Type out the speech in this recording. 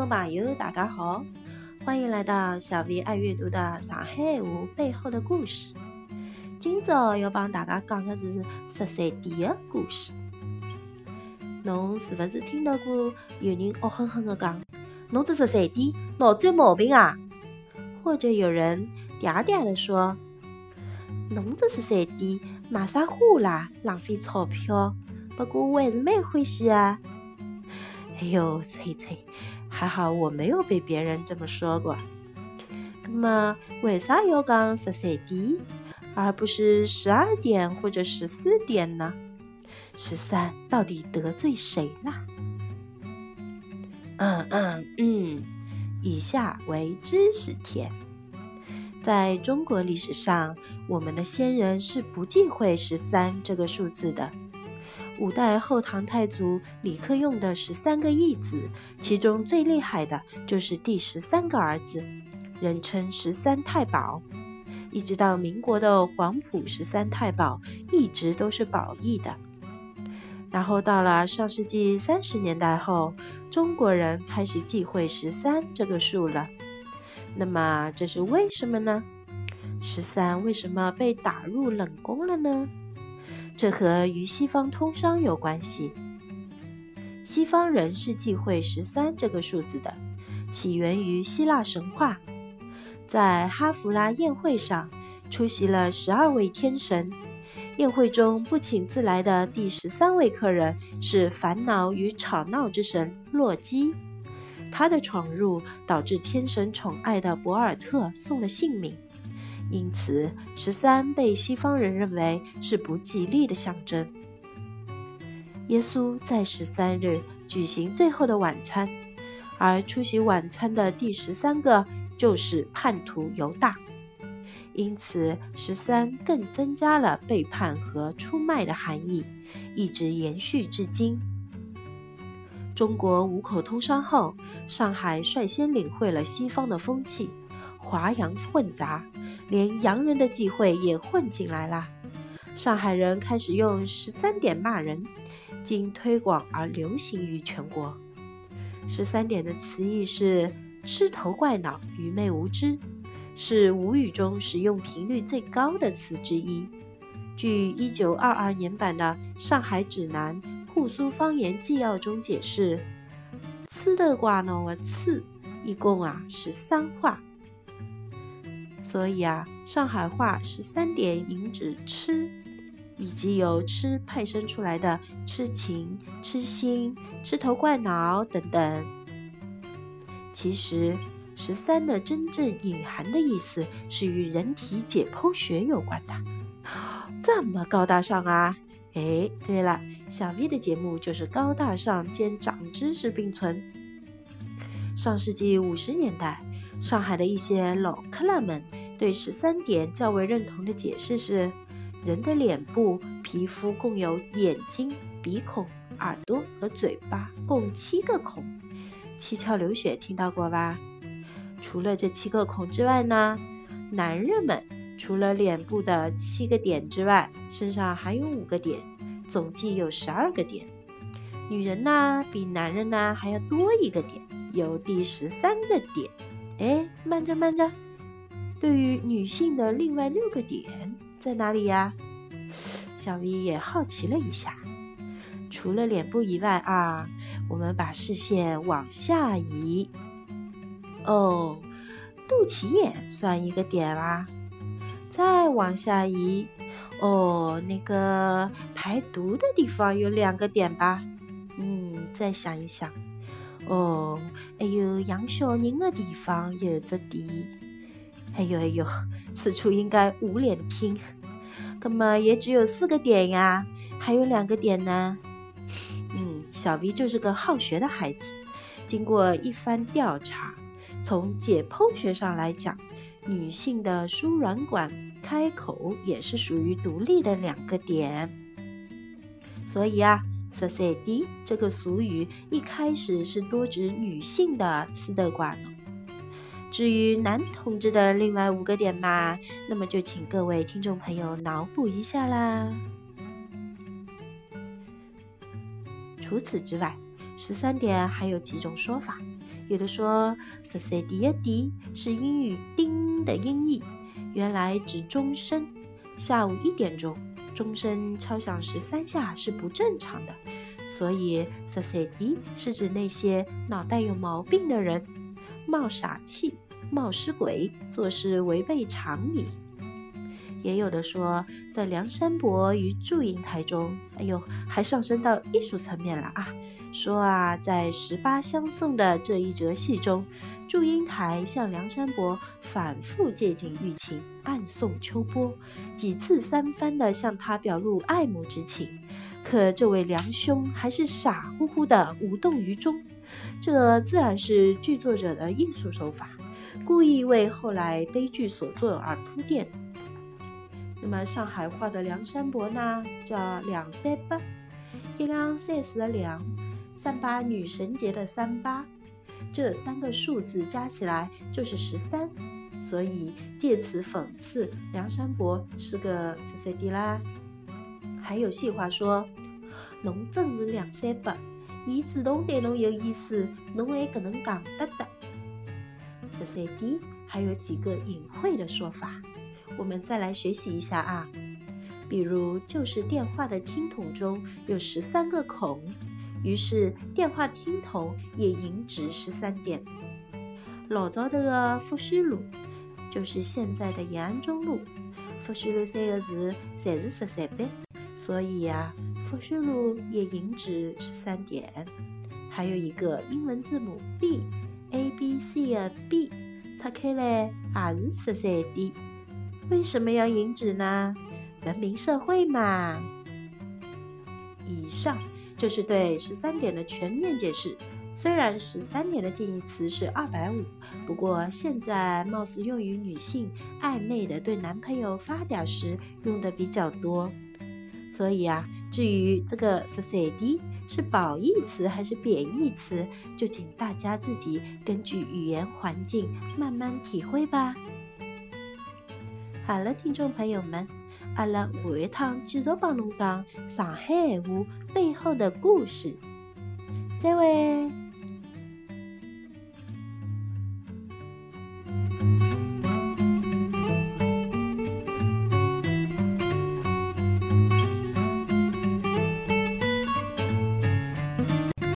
众朋友，大家好，欢迎来到小 V 爱阅读的上海话背后的故事。今朝要帮大家讲的是十三点的故事。侬是勿是听到过有人恶狠狠地讲：“侬这十三点脑子有毛病啊？”或者有人嗲嗲地说：“侬这十三点买啥花啦？浪费钞票。”不过我还是蛮欢喜啊。哎呦，翠翠，还好我没有被别人这么说过。那么，为啥要讲十三点，而不是十二点或者十四点呢？十三到底得罪谁了？嗯嗯嗯，以下为知识帖。在中国历史上，我们的先人是不忌讳十三这个数字的。五代后唐太祖李克用的十三个义子，其中最厉害的就是第十三个儿子，人称十三太保。一直到民国的黄埔十三太保，一直都是保义的。然后到了上世纪三十年代后，中国人开始忌讳十三这个数了。那么这是为什么呢？十三为什么被打入冷宫了呢？这和与西方通商有关系。西方人是忌讳十三这个数字的，起源于希腊神话。在哈弗拉宴会上，出席了十二位天神。宴会中不请自来的第十三位客人是烦恼与吵闹之神洛基。他的闯入导致天神宠爱的博尔特送了性命。因此，十三被西方人认为是不吉利的象征。耶稣在十三日举行最后的晚餐，而出席晚餐的第十三个就是叛徒犹大，因此十三更增加了背叛和出卖的含义，一直延续至今。中国五口通商后，上海率先领会了西方的风气。华洋混杂，连洋人的忌讳也混进来了。上海人开始用十三点骂人，经推广而流行于全国。十三点的词义是痴头怪脑、愚昧无知，是吴语中使用频率最高的词之一。据一九二二年版的《上海指南·沪苏方言纪要》中解释，“痴头怪脑”的“痴”一共啊是三画。所以啊，上海话十三点引指痴，以及由痴派生出来的痴情、痴心、痴头怪脑等等。其实，十三的真正隐含的意思是与人体解剖学有关的。这么高大上啊！哎，对了，小 V 的节目就是高大上兼长知识并存。上世纪五十年代。上海的一些老克拉们对十三点较为认同的解释是：人的脸部皮肤共有眼睛、鼻孔、耳朵和嘴巴，共七个孔。七窍流血听到过吧？除了这七个孔之外呢，男人们除了脸部的七个点之外，身上还有五个点，总计有十二个点。女人呢，比男人呢还要多一个点，有第十三个点。哎，慢着慢着，对于女性的另外六个点在哪里呀？小 V 也好奇了一下。除了脸部以外啊，我们把视线往下移。哦，肚脐眼算一个点啦。再往下移，哦，那个排毒的地方有两个点吧？嗯，再想一想。哦，还有养小人的地方有只点，哎呦哎呦，此处应该无脸听。那么也只有四个点呀，还有两个点呢。嗯，小 V 就是个好学的孩子。经过一番调查，从解剖学上来讲，女性的输卵管开口也是属于独立的两个点。所以啊。十三点这个俗语一开始是多指女性的吃的瓜呢。至于男同志的另外五个点嘛，那么就请各位听众朋友脑补一下啦。除此之外，十三点还有几种说法，有的说十三点的点是英语“叮”的音译，原来指钟声。下午一点钟，钟声敲响十三下是不正常的，所以 “sadi” 是指那些脑袋有毛病的人，冒傻气、冒失鬼，做事违背常理。也有的说，在梁山伯与祝英台中，哎呦，还上升到艺术层面了啊！说啊，在十八相送的这一折戏中，祝英台向梁山伯反复借景喻情，暗送秋波，几次三番的向他表露爱慕之情，可这位梁兄还是傻乎乎的无动于衷。这自然是剧作者的艺术手法，故意为后来悲剧所作而铺垫。那么上海话的梁山伯呢，叫梁三八，一两三四的两，三八女神节的三八，这三个数字加起来就是十三，所以借此讽刺梁山伯是个十三弟啦。还有戏话说，侬真是梁三八，伊主动对侬有意思，侬还搿能讲得的。十三弟还有几个隐晦的说法。我们再来学习一下啊，比如就是电话的听筒中有十三个孔，于是电话听筒也引指十三点。老早头的复兴路就是现在的延安中路，复兴路三个字侪是十三笔，所以呀，复兴路也引指十三点。还有一个英文字母 B，A B C 的 B，拆开来也是十三点。为什么要引指呢？文明社会嘛。以上就是对十三点的全面解释。虽然十三点的近义词是二百五，不过现在貌似用于女性暧昧的对男朋友发嗲时用的比较多。所以啊，至于这个十三点是褒义词还是贬义词，就请大家自己根据语言环境慢慢体会吧。好了，听众朋友们，阿拉下一趟继续帮侬讲上海话背后的故事。再会。